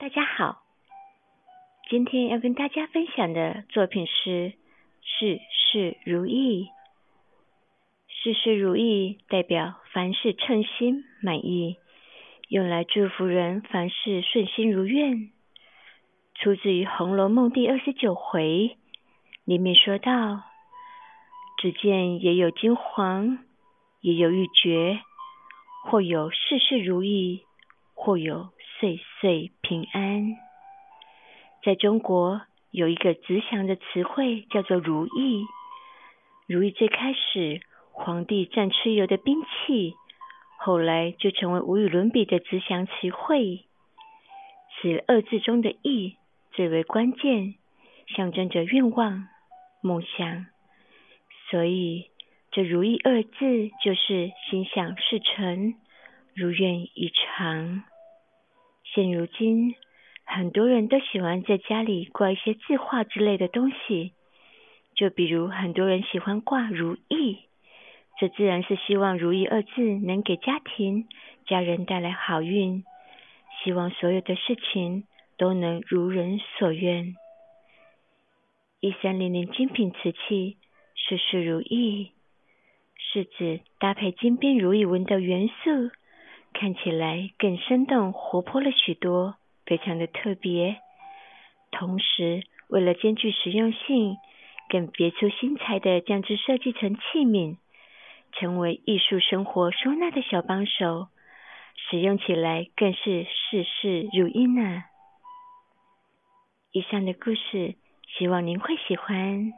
大家好，今天要跟大家分享的作品是事事如意。事事如意代表凡事称心满意，用来祝福人凡事顺心如愿。出自于《红楼梦》第二十九回，里面说到：只见也有金黄，也有玉珏，或有事事如意，或有。岁岁平安。在中国有一个吉祥的词汇，叫做“如意”。如意最开始，皇帝战蚩尤的兵器，后来就成为无与伦比的吉祥词汇。此二字中的“意”最为关键，象征着愿望、梦想。所以，这“如意”二字就是心想事成，如愿以偿。现如今，很多人都喜欢在家里挂一些字画之类的东西，就比如很多人喜欢挂“如意”，这自然是希望“如意”二字能给家庭、家人带来好运，希望所有的事情都能如人所愿。一三零零精品瓷器，事事如意，是指搭配金边如意纹的元素。看起来更生动活泼了许多，非常的特别。同时，为了兼具实用性，更别出心裁的将之设计成器皿，成为艺术生活收纳的小帮手，使用起来更是事事如意呢。以上的故事，希望您会喜欢。